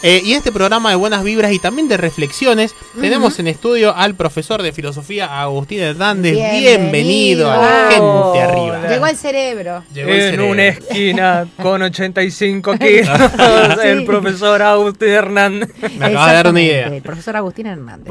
Eh, y este programa de buenas vibras y también de reflexiones, tenemos en estudio al profesor de filosofía Agustín Hernández. Bienvenido, a la gente arriba. Llegó al cerebro. Llegó el en una esquina con 85 kilos, el profesor Agustín Hernández. Me acaba de dar una idea. El profesor Agustín Hernández.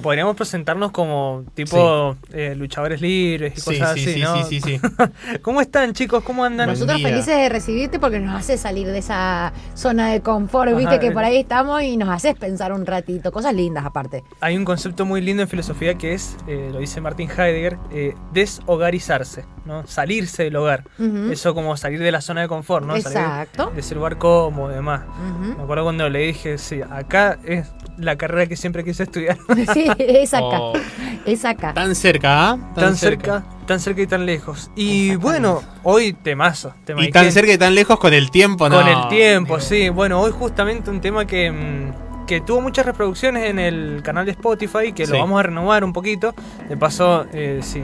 podríamos presentarnos como tipo eh, luchadores libres y cosas así, ¿no? Sí, sí, sí. ¿Cómo están, chicos? ¿Cómo andan? Nosotros felices de recibirte porque nos hace salir de esa zona de confort, viste que por ahí estamos y nos haces pensar un ratito, cosas lindas aparte. Hay un concepto muy lindo en filosofía que es, eh, lo dice Martin Heidegger, eh, deshogarizarse, ¿no? Salirse del hogar. Eso como salir de la zona de confort, ¿no? Exacto. de ese lugar cómodo y demás. Me acuerdo cuando le dije, sí, acá es la carrera que siempre quise estudiar. sí, es acá. Oh. Es acá. Tan cerca, ¿ah? Tan, cerca. Tan cerca y tan lejos. Y bueno, hoy temazo. y tan cerca y tan lejos con el tiempo, ¿no? Con el tiempo, sí. Bueno, hoy justamente un tema que, mm, que tuvo muchas reproducciones en el canal de Spotify, que lo vamos a renovar un poquito. De paso, eh, sí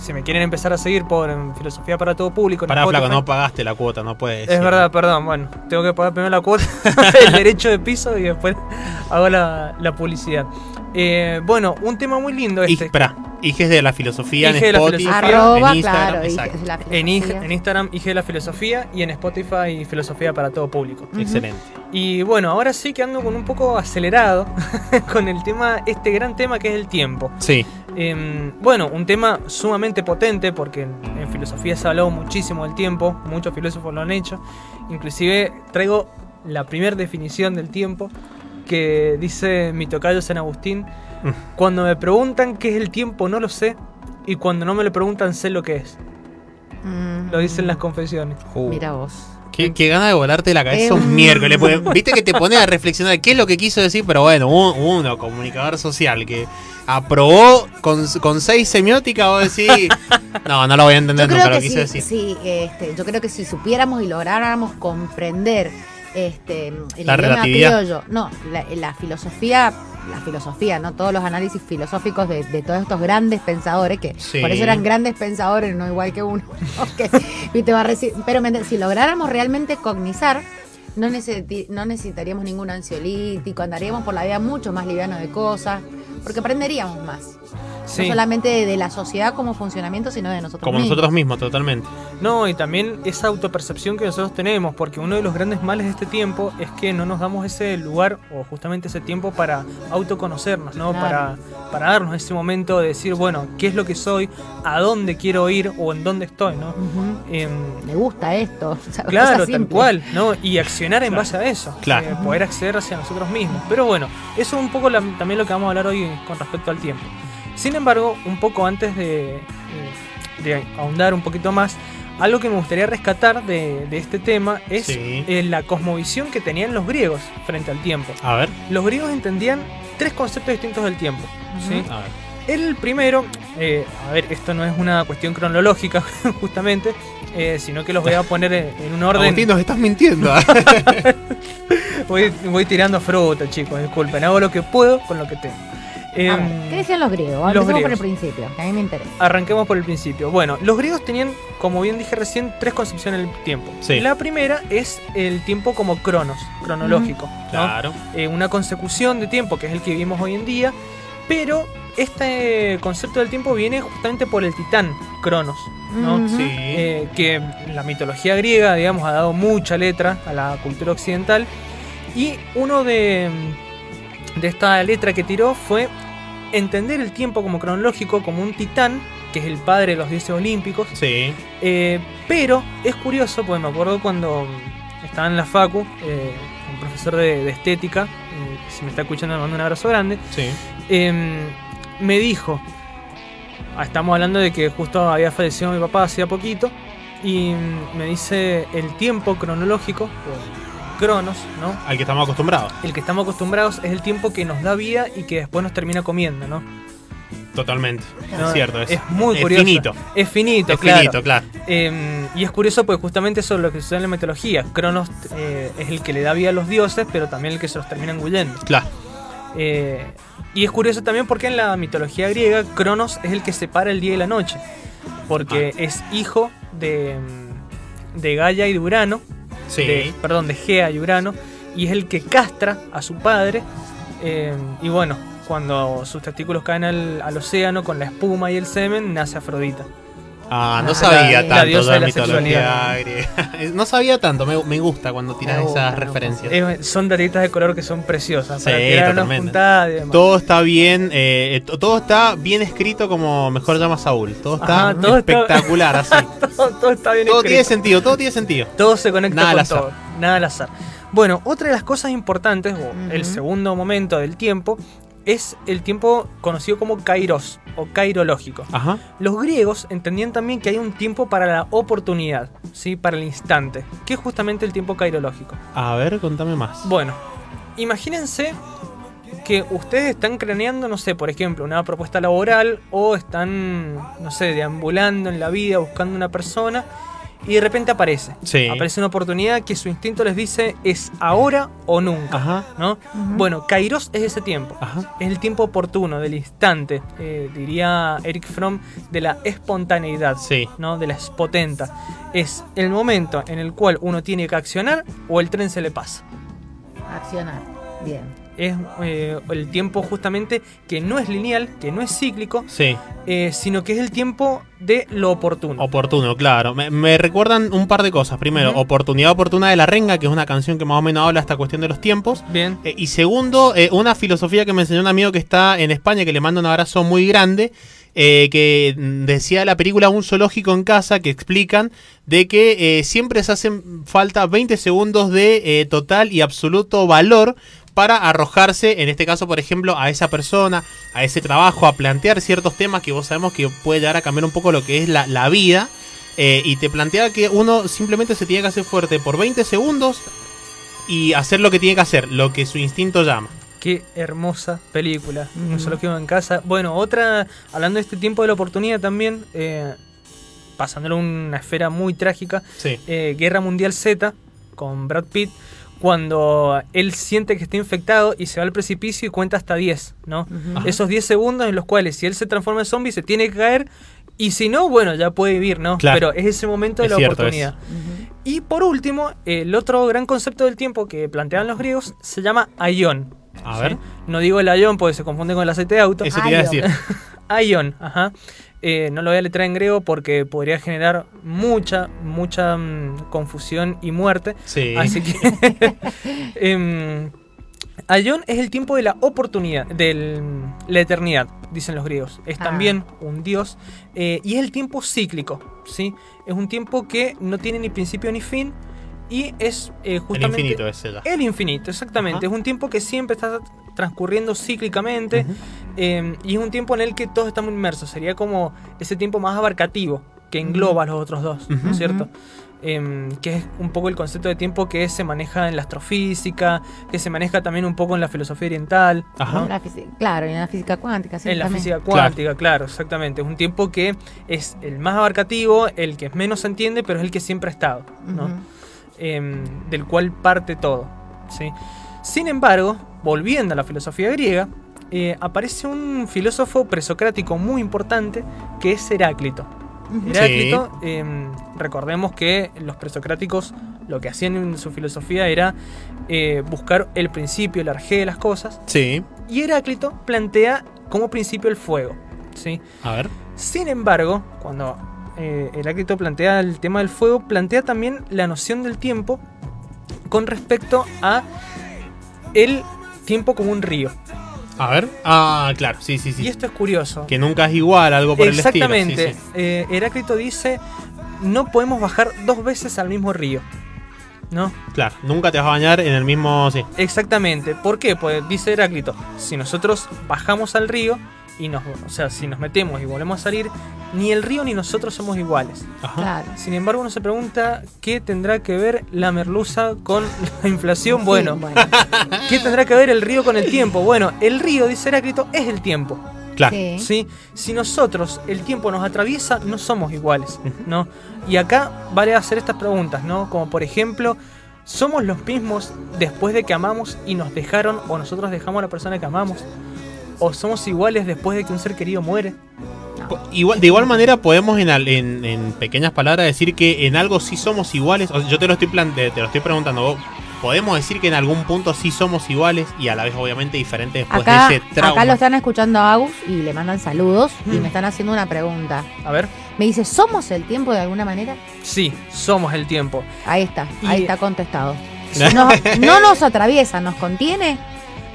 si me quieren empezar a seguir por Filosofía para todo público. Pará, flaco, no pagaste la cuota, no puedes. Es verdad, perdón. Bueno, tengo que pagar primero la cuota, el derecho de piso y después hago la, publicidad. Eh, bueno, un tema muy lindo este. Y, espera, Hijes de la Filosofía en Spotify. en Instagram, En, Instagram, Hijes de la Filosofía y en Spotify Filosofía para todo público. Excelente. Y bueno, ahora sí que ando con un poco acelerado con el tema, este gran tema que es el tiempo. Sí. Em, bueno, un tema sumamente potente porque en, filosofía se ha hablado muchísimo del tiempo, muchos filósofos lo han hecho. Inclusive traigo la primera definición del tiempo que dice mi tocayo San Agustín. Mm. Cuando me preguntan qué es el tiempo no lo sé y cuando no me lo preguntan sé lo que es. Lo dicen las confesiones. Mira vos. Qué, qué gana de volarte la cabeza un miércoles. Viste que te pone a reflexionar qué es lo que quiso decir, pero bueno, uno, comunicador social, que aprobó con, con seis semióticas, vos decís, no, no lo voy a entender nunca lo quiso decir. Sí, este, yo creo que si supiéramos y lográramos comprender este, el la relatividad. criollo, no, la, filosofía la filosofía, ¿no? Todos los análisis filosóficos de, todos estos grandes pensadores, que por eso eran grandes pensadores, no igual que uno. pero si lográramos realmente cognizar, no, no necesitaríamos ningún ansiolítico, andaríamos por la vida mucho más liviano de cosas, porque aprenderíamos más. No solamente de, la sociedad como funcionamiento, sino de nosotros como mismos. Como nosotros mismos, totalmente. No, y también esa autopercepción que nosotros tenemos, porque uno de los grandes males de este tiempo es que no nos damos ese lugar o justamente ese tiempo para autoconocernos, ¿no? Para, para darnos ese momento de decir, bueno, qué es lo que soy, a dónde quiero ir o en dónde estoy, ¿no? Em, Me gusta esto. claro, tal cual, ¿no? Y accionar en base a eso. Claro. Eh, poder acceder hacia nosotros mismos. Pero bueno, eso es un poco también lo que vamos a hablar hoy con respecto al tiempo. Sin embargo, un poco antes de, ahondar un poquito más, algo que me gustaría rescatar de, este tema es eh, la cosmovisión que tenían los griegos frente al tiempo. A ver. Los griegos entendían tres conceptos distintos del tiempo. El primero, eh, a ver, esto no es una cuestión cronológica justamente, eh, sino que los voy a poner en, un orden. Agustín, nos estás mintiendo. voy, voy tirando fruta, chicos, disculpen, hago lo que puedo con lo que tengo. Em, ¿Qué decían los griegos? Los por el principio, que a mí me interesa. Arranquemos por el principio. Bueno, los griegos tenían, como bien dije recién, tres concepciones del tiempo. La primera es el tiempo como cronos, cronológico. Claro. Eh, una consecución de tiempo, que es el que vivimos hoy en día, pero este concepto del tiempo viene justamente por el titán Cronos, ¿no? sí. Eh, que la mitología griega, digamos, ha dado mucha letra a la cultura occidental. Y uno de de esta letra que tiró fue entender el tiempo como cronológico, como un titán, que es el padre de los dioses olímpicos. Sí. Eh, pero es curioso, porque me acuerdo cuando estaba en la Facu, eh, un profesor de, estética, eh, si me está escuchando me mando un abrazo grande, sí. Em, me dijo, ah, estamos hablando de que justo había fallecido mi papá hacía poquito, y me dice el tiempo cronológico, cronos, ¿no? Al que estamos acostumbrados. El que estamos acostumbrados es el tiempo que nos da vida y que después nos termina comiendo, ¿no? Totalmente, es cierto. Es, muy curioso. Finito. Es finito, es claro. Finito, claro. Em, y es curioso porque justamente eso es lo que sucede en la mitología. Cronos eh, es el que le da vida a los dioses, pero también el que se los termina engullendo. Claro. Eh, y es curioso también porque en la mitología griega, Cronos es el que separa el día y la noche. Porque ah. es hijo de, de Gaia y de Urano, perdón, de Gea y Urano. y es el que castra a su padre. eh, y bueno, cuando sus testículos caen al océano con la espuma y el semen, nace Afrodita. Ah, no sabía la- la tanto diosa de la la mitología griega. No sabía tanto, me, me gusta cuando tiras esas referencias. Eh, son datitas de color que son preciosas. Sí, para y demás. Todo está bien, eh, to- todo está bien escrito como mejor llama Saúl. Todo está Ajá, todo está- espectacular, así. todo, todo está bien todo escrito. tiene sentido, todo tiene sentido. Todo se conecta Nada al con azar. todo. Nada al azar. Bueno, otra de las cosas importantes, o el segundo momento del tiempo, es el tiempo conocido como kairos o kairológico. Ajá. Los griegos entendían también que hay un tiempo para la oportunidad, ¿sí? para el instante, que es justamente el tiempo kairológico. A ver, contame más. Bueno, imagínense que ustedes están craneando, no sé, por ejemplo, una propuesta laboral o están, no sé, deambulando en la vida buscando una persona y de repente aparece. Sí. Aparece una oportunidad que su instinto les dice es ahora o nunca, Ajá. ¿no? Bueno, Kairos es ese tiempo. Ajá. Es el tiempo oportuno, del instante, eh, diría Eric Fromm, de la espontaneidad, Sí. ¿no? de la espotenta. Es el momento en el cual uno tiene que accionar o el tren se le pasa. Accionar. Bien. Es eh, el tiempo justamente que no es lineal, que no es cíclico, Sí. eh, sino que es el tiempo de lo oportuno. Oportuno, claro. Me, me recuerdan un par de cosas. Primero. Oportunidad Oportuna de la Renga, que es una canción que más o menos habla esta cuestión de los tiempos. Bien. Eh, y segundo, una filosofía que me enseñó un amigo que está en España, que le mando un abrazo muy grande, eh, que decía la película Un zoológico en casa, que explican de que eh, siempre se hacen falta 20 segundos de eh, total y absoluto valor para arrojarse, en este caso, por ejemplo, a esa persona, a ese trabajo, a plantear ciertos temas que vos sabemos que puede llegar a cambiar un poco lo que es la, la vida. eh, y te plantea que uno simplemente se tiene que hacer fuerte por 20 segundos y hacer lo que tiene que hacer, lo que su instinto llama. Qué hermosa película. Ujú. Un solo que en casa. Bueno, otra, hablando de este tiempo de la oportunidad también, eh, pasándolo a una esfera muy trágica, Sí. eh, Guerra Mundial Z con Brad Pitt, cuando él siente que está infectado y se va al precipicio y cuenta hasta 10, ¿no? Esos 10 segundos en los cuales si él se transforma en zombie se tiene que caer y si no, bueno, ya puede vivir, ¿no? Claro. Pero es ese momento de Es la cierto oportunidad. Y por último, el otro gran concepto del tiempo que plantean los griegos se llama aion. A ¿sí? ver. No digo el aion porque se confunde con el aceite de auto. Eso te iba a decir. Aion, ajá. Eh, no lo voy a letrar en griego porque podría generar mucha, mucha mm, confusión y muerte. Sí. Así que. em, Aion es el tiempo de la oportunidad, de la eternidad, dicen los griegos. Es Ah. también un dios eh, y es el tiempo cíclico, ¿sí? Es un tiempo que no tiene ni principio ni fin y es eh, El justamente. infinito es ella. El infinito, exactamente. Ajá. Es un tiempo que siempre está transcurriendo cíclicamente Ujú. eh, y es un tiempo en el que todos estamos inmersos. Sería como ese tiempo más abarcativo que engloba a los otros dos, ¿no Ujú. es cierto? Em, que es un poco el concepto de tiempo que se maneja en la astrofísica, que se maneja también un poco en la filosofía oriental, Ajá. En la física- claro, y en la física cuántica. sí, en la también. física cuántica, claro. exactamente. Es un tiempo que es el más abarcativo, el que menos se entiende, pero es el que siempre ha estado, ¿no? Em, del cual parte todo. ¿sí? Sin embargo, volviendo a la filosofía griega, eh, aparece un filósofo presocrático muy importante que es Heráclito. Heráclito, em, recordemos que los presocráticos lo que hacían en su filosofía era eh, buscar el principio, el arjé de las cosas, Sí. y Heráclito plantea como principio el fuego. ¿sí? A ver. Sin embargo, cuando eh, Heráclito plantea el tema del fuego, plantea también la noción del tiempo con respecto a el tiempo como un río. A ver. Ah, claro. Sí, sí, sí. Y esto es curioso. Que nunca es igual, algo por Exactamente. el estilo. Sí, sí. Eh, Heráclito dice, no podemos bajar dos veces al mismo río. ¿No? Claro. Nunca te vas a bañar en el mismo. Sí. Exactamente. ¿Por qué? Pues dice Heráclito, si nosotros bajamos al río y nos, o sea, si nos metemos y volvemos a salir, ni el río ni nosotros somos iguales. Ajá. Claro. Sin embargo, uno se pregunta qué tendrá que ver la merluza con la inflación. Sí, Bueno, ¿qué tendrá que ver el río con el tiempo? Bueno, el río, dice Heráclito, es el tiempo. Claro. Sí. ¿sí? Si nosotros, el tiempo nos atraviesa, no somos iguales, ¿no? Y acá vale hacer estas preguntas, ¿no? Como por ejemplo, ¿somos los mismos después de que amamos y nos dejaron o nosotros dejamos a la persona que amamos? ¿O somos iguales después de que un ser querido muere? Igual, de igual manera podemos en, en, en pequeñas palabras decir que en algo sí somos iguales. O sea, yo te lo estoy plante- te lo estoy preguntando. Vos, podemos decir que en algún punto sí somos iguales y a la vez obviamente diferentes después Acá, de ese trauma. acá lo están escuchando a Agus y le mandan saludos y Mm. me están haciendo una pregunta. A ver. Me dice, ¿somos el tiempo de alguna manera? Sí, somos el tiempo. Ahí está, ahí Y- está contestado. No, no nos atraviesa, nos contiene.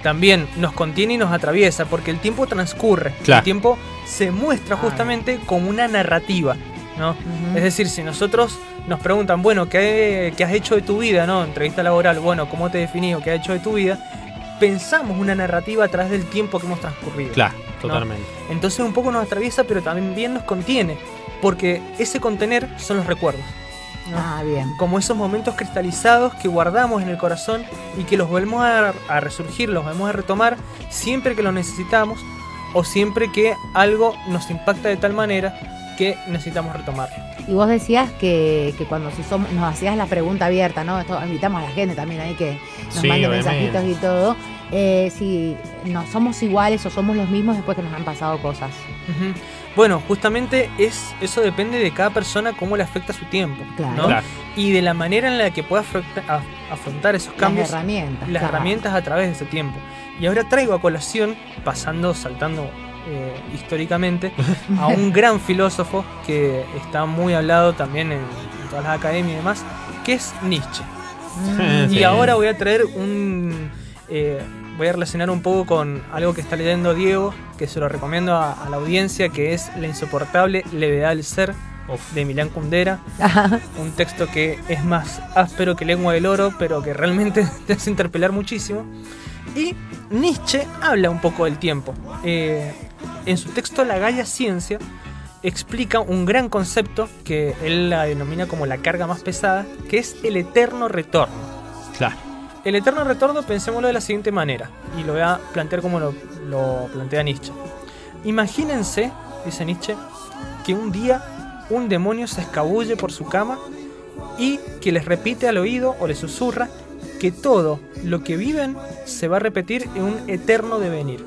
También nos contiene y nos atraviesa porque el tiempo transcurre. Claro. El tiempo se muestra justamente como una narrativa, ¿no? Es decir, si nosotros nos preguntan, bueno, ¿qué, qué has hecho de tu vida? ¿No? Entrevista laboral, bueno, ¿cómo te definís o qué has hecho de tu vida? Pensamos una narrativa a través del tiempo que hemos transcurrido. Claro, totalmente. Entonces un poco nos atraviesa, pero también bien nos contiene. Porque ese contener son los recuerdos. ¿No? Ah, bien. Como esos momentos cristalizados que guardamos en el corazón y que los volvemos a, a resurgir, los volvemos a retomar siempre que lo necesitamos o siempre que algo nos impacta de tal manera que necesitamos retomarlo. Y vos decías que, que cuando si somos, nos hacías la pregunta abierta, ¿no? Esto, invitamos a la gente también ahí que nos Sí, mande mensajitos y todo. Eh, si no somos iguales o somos los mismos después que nos han pasado cosas. Bueno, justamente es eso depende de cada persona cómo le afecta su tiempo, Claro. ¿no? Claro. Y de la manera en la que pueda afronta- afrontar esos cambios, las herramientas. las claro. herramientas a través de ese tiempo. Y ahora traigo a colación, pasando, saltando eh, históricamente, a un gran filósofo que está muy hablado también en, en todas las academias y demás, que es Nietzsche. Mm. Y Sí. ahora voy a traer un. eh, voy a relacionar un poco con algo que está leyendo Diego, que se lo recomiendo a, a la audiencia, que es La insoportable levedad del ser, Uf. de Milán Kundera. Un texto que es más áspero que lengua del oro, pero que realmente te hace interpelar muchísimo. Y Nietzsche habla un poco del tiempo. Eh, en su texto La Gaia Ciencia explica un gran concepto que él la denomina como la carga más pesada, que es el eterno retorno. Claro. El eterno retorno pensémoslo de la siguiente manera, y lo voy a plantear como lo, lo plantea Nietzsche. Imagínense, dice Nietzsche, que un día un demonio se escabulle por su cama y que les repite al oído o les susurra que todo lo que viven se va a repetir en un eterno devenir.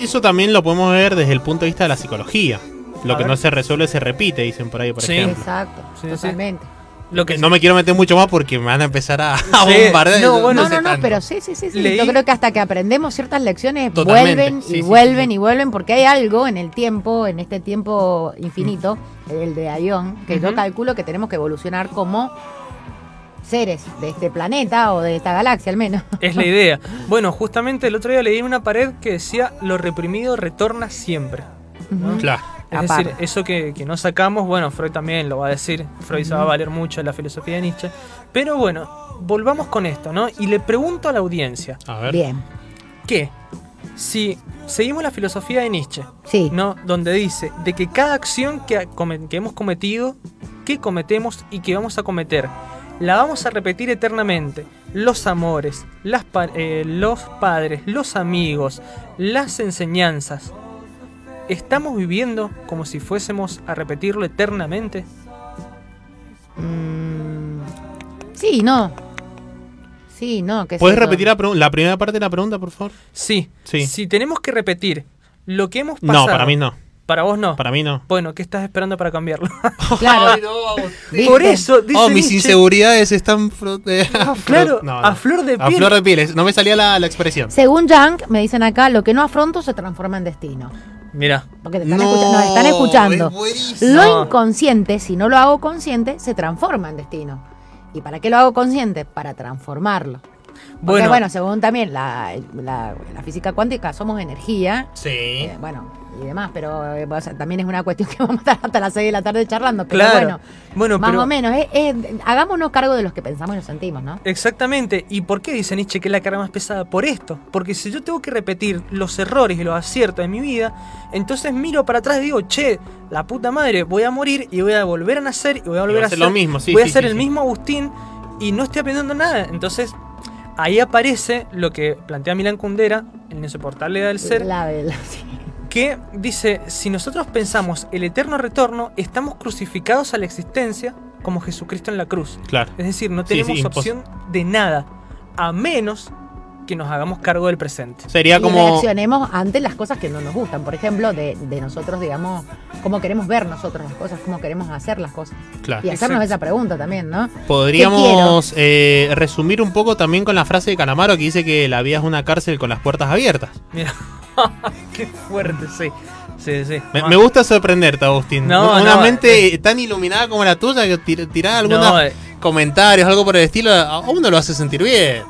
Eso también lo podemos ver desde el punto de vista de la psicología. Lo A que ver. no se resuelve se repite, dicen por ahí, por Sí. ejemplo. Exacto, Sí, sí. Lo que No me quiero meter mucho más porque me van a empezar a, a Sí, bombardear. no, bueno, No, no, no, pero sí, sí, sí, sí. Leí- Yo creo que hasta que aprendemos ciertas lecciones Totalmente, vuelven sí, y sí, vuelven sí. y vuelven porque hay algo en el tiempo, en este tiempo infinito, el de Avión, que yo calculo que tenemos que evolucionar como seres de este planeta o de esta galaxia al menos. es la idea. Bueno, justamente el otro día leí una pared que decía lo reprimido retorna siempre. Claro. Es Aparte. decir, eso que, que no sacamos, bueno, Freud también lo va a decir, Freud se va a valer mucho de la filosofía de Nietzsche. Pero bueno, volvamos con esto, ¿no? Y le pregunto a la audiencia, A ver. Bien, que si seguimos la filosofía de Nietzsche, sí. ¿no? Donde dice de que cada acción que, que hemos cometido, que cometemos y que vamos a cometer, la vamos a repetir eternamente. Los amores, las pa- eh, los padres, los amigos, las enseñanzas. ¿Estamos viviendo como si fuésemos a repetirlo eternamente? Mm, sí, no. Sí, no. ¿qué es ¿Puedes repetir la, primera parte de la pregunta, por favor? Sí. Sí. Si tenemos que repetir lo que hemos pasado. No, para mí no. Para vos no. Para mí no. Bueno, ¿qué estás esperando para cambiarlo? Claro. ¿Viste? Por eso, dice Oh, mis Nietzsche, inseguridades están eh, Claro, no, no. a flor de A piel. flor de piel. No me salía la, la expresión. Según Young, me dicen acá, lo que no afronto se transforma en destino. Mira, Porque te están No, escucha- nos están escuchando. es. Lo inconsciente, si no lo hago consciente, se transforma en destino. ¿Y para qué lo hago consciente? Para transformarlo. Porque, bueno, bueno, según también la, la- la física cuántica, somos energía. Sí. eh, bueno, y demás, pero eh, o sea, también es una cuestión que vamos a estar hasta las 6 de la tarde charlando. Pero claro. bueno, Bueno, más pero o menos. eh, eh, hagámonos cargo de los que pensamos y nos sentimos, ¿no? exactamente. ¿Y por qué dice Nietzsche que es la carga más pesada? Por esto. Porque si yo tengo que repetir los errores y los aciertos de mi vida, entonces miro para atrás y digo, che, la puta madre, voy a morir y voy a volver a nacer y voy a volver a hacer ser lo mismo, sí, voy sí, a ser sí, el sí. mismo Agustín y no estoy aprendiendo nada. Entonces, ahí aparece lo que plantea Milán Kundera en el insoportable del ser. La, la- sí. Que dice, si nosotros pensamos el eterno retorno, estamos crucificados a la existencia como Jesucristo en la cruz. Claro. Es decir, no Sí, sí, tenemos opción de nada, a menos que nos hagamos cargo del presente. Sería y como. reaccionemos ante las cosas que no nos gustan. Por ejemplo, de, de nosotros, digamos, cómo queremos ver nosotros las cosas, cómo queremos hacer las cosas. Claro. Y hacernos Exacto. esa pregunta también, ¿no? Podríamos eh, resumir un poco también con la frase de Calamaro que dice que la vida es una cárcel con las puertas abiertas. Mira, qué fuerte, sí. Sí, sí. Me, Ah, me gusta sorprenderte, Agustín. No, una no, mente tan iluminada como la tuya que tir- tirar algunos no, eh, comentarios, algo por el estilo, a uno lo hace sentir bien.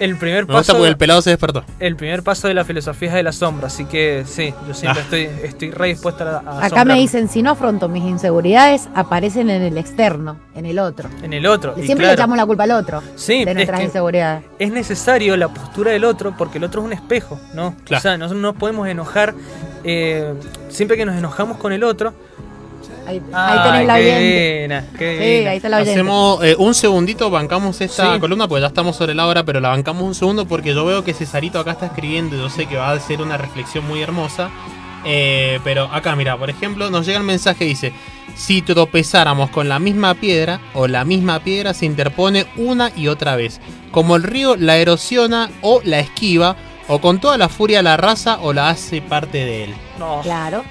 El primer Me gusta paso. porque el pelado se despertó. El primer paso de la filosofía es el asombro, así que sí, yo siempre Ah. estoy, estoy re dispuesta a, a Acá me dicen, si no afronto mis inseguridades, aparecen en el externo, en el otro. En el otro. y Siempre claro, le echamos la culpa al otro Sí, de es nuestras que- inseguridades. es necesario la postura del otro porque el otro es un espejo, ¿no? Claro. O sea, nosotros no podemos enojar. eh, siempre que nos enojamos con el otro. Ahí, ahí ¡ay, tenés la oyente. Sí, ahí está la oyente. Hacemos eh, un segundito, bancamos esta Sí. columna, porque ya estamos sobre la hora, pero la bancamos un segundo porque yo veo que Cesarito acá está escribiendo y yo sé que va a ser una reflexión muy hermosa. Eh, pero acá, mira, por ejemplo, nos llega el mensaje dice, si tropezáramos con la misma piedra o la misma piedra se interpone una y otra vez, como el río la erosiona o la esquiva, o con toda la furia la arrasa o la hace parte de él. No, Claro.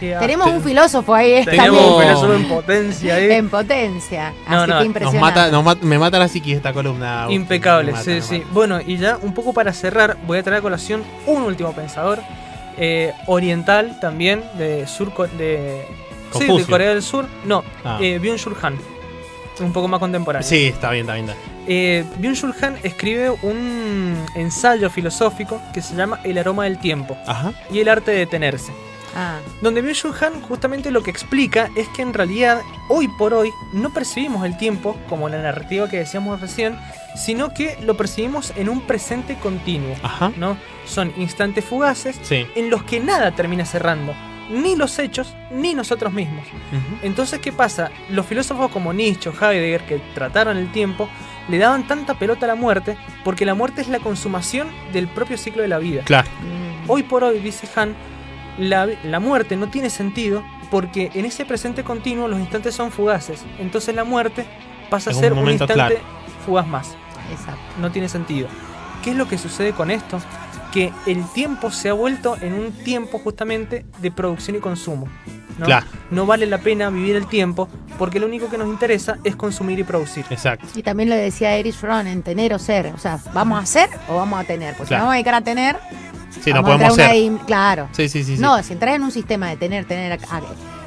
Qué tenemos te- un filósofo ahí eh, Tenemos Tenemos- un filósofo en potencia ahí. en potencia. Así no, que impresionante. Nos mata, nos mat- me mata la psiquis esta columna. Impecable, mata, sí, sí. Bueno, y ya un poco para cerrar, voy a traer a colación un último pensador. eh, oriental también, de sur de, sí, de Confucio. Corea del Sur. No, Ah. eh, Byung-Chul Han. Un poco más contemporáneo. Sí, está bien, está bien. está bien. Eh, Byung-Chul Han escribe un ensayo filosófico que se llama El aroma del tiempo Ajá. y el arte de detenerse. Ah, Donde Byung-Chul Han justamente lo que explica es que en realidad hoy por hoy no percibimos el tiempo como la narrativa que decíamos recién, sino que lo percibimos en un presente continuo, Ajá. ¿no? Son instantes fugaces Sí. en los que nada termina cerrando, ni los hechos ni nosotros mismos. Entonces, ¿qué pasa? Los filósofos como Nietzsche o Heidegger, que trataron el tiempo, le daban tanta pelota a la muerte porque la muerte es la consumación del propio ciclo de la vida. Claro. mm. Hoy por hoy, dice Han, la, la muerte no tiene sentido porque en ese presente continuo los instantes son fugaces. Entonces la muerte pasa a un ser un, instante claro. fugaz más. Exacto. No tiene sentido. ¿Qué es lo que sucede con esto? Que el tiempo se ha vuelto en un tiempo justamente de producción y consumo. ¿no? Claro. no vale la pena vivir el tiempo porque lo único que nos interesa es consumir y producir. Exacto. Y también lo decía Erich Fromm, en tener o ser. O sea, ¿vamos a ser o vamos a tener? Pues Claro. si vamos a dedicar a tener, Sí, no podemos ser. Claro. Sí, sí, sí. sí. No, si entras en un sistema de tener, tener,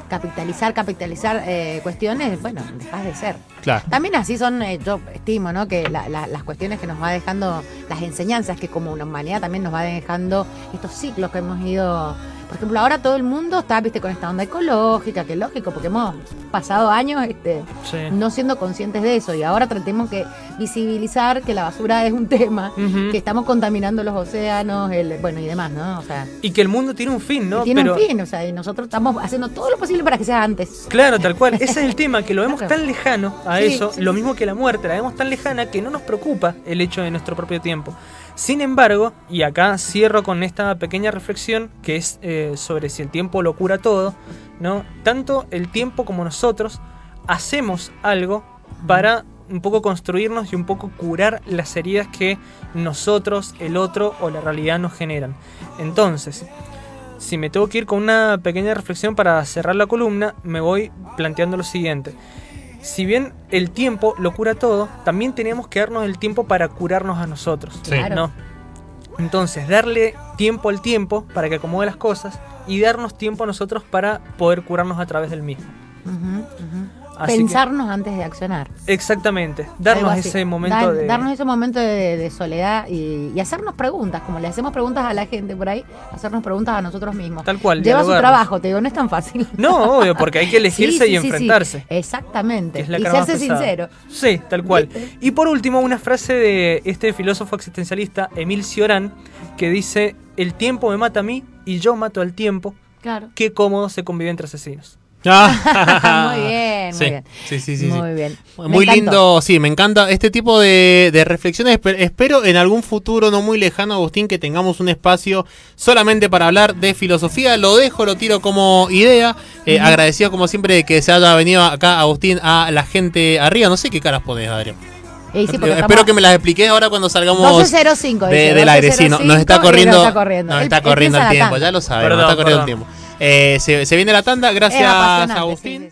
capitalizar, capitalizar eh, cuestiones, bueno, dejas de ser. Claro. También así son, eh, yo estimo, ¿no? Que la- la- las cuestiones que nos va dejando, las enseñanzas que como una humanidad también nos va dejando estos ciclos que hemos ido. Por ejemplo, ahora todo el mundo está, viste, con esta onda ecológica, que es lógico, porque hemos pasado años este, Sí. no siendo conscientes de eso. Y ahora tratemos que visibilizar que la basura es un tema, que estamos contaminando los océanos, el, bueno, y demás, ¿no? O sea, Y que el mundo tiene un fin, ¿no? tiene Pero un fin, o sea, y nosotros estamos haciendo todo lo posible para que sea antes. Claro, tal cual. Ese es el tema, que lo vemos Claro. tan lejano a Sí, eso, sí, lo mismo que la muerte, la vemos tan lejana que no nos preocupa el hecho de nuestro propio tiempo. Sin embargo, y acá cierro con esta pequeña reflexión, que es eh, sobre si el tiempo lo cura todo, ¿no? Tanto el tiempo como nosotros hacemos algo para un poco construirnos y un poco curar las heridas que nosotros, el otro o la realidad nos generan. Entonces, si me tengo que ir con una pequeña reflexión para cerrar la columna, me voy planteando lo siguiente. Si bien el tiempo lo cura todo, también tenemos que darnos el tiempo para curarnos a nosotros. Sí. Claro. ¿no? Entonces, darle tiempo al tiempo para que acomode las cosas y darnos tiempo a nosotros para poder curarnos a través del mismo. Así que- Pensarnos antes de accionar. exactamente, darnos ese momento de... Darnos ese momento de, de soledad y, y hacernos preguntas, como le hacemos preguntas a la gente por ahí, hacernos preguntas a nosotros mismos. Tal cual, Lleva su trabajo, te digo, no es tan fácil. No, obvio, porque hay que elegirse Sí, sí, y sí, enfrentarse. Exactamente. y serse sincero. Sí, tal cual. Y por último, una frase de este filósofo existencialista, Emil Cioran, que dice, el tiempo me mata a mí y yo mato al tiempo, Claro. qué cómodo se convive entre asesinos. Ah. Muy bien, muy bien. Muy bien. Muy lindo, sí, me encanta este tipo de, de, reflexiones. Espero en algún futuro no muy lejano, Agustín, que tengamos un espacio solamente para hablar de filosofía. Lo dejo, lo tiro como idea. Eh, agradecido como siempre de que se haya venido acá, Agustín, a la gente arriba. No sé qué caras pones, Adrián. Espero que me las expliques ahora cuando salgamos de, del aire. Sí, nos está corriendo, está corriendo, está corriendo el tiempo, ya lo sabemos, nos está corriendo el tiempo. Eh, se, se, viene la tanda, gracias Agustín.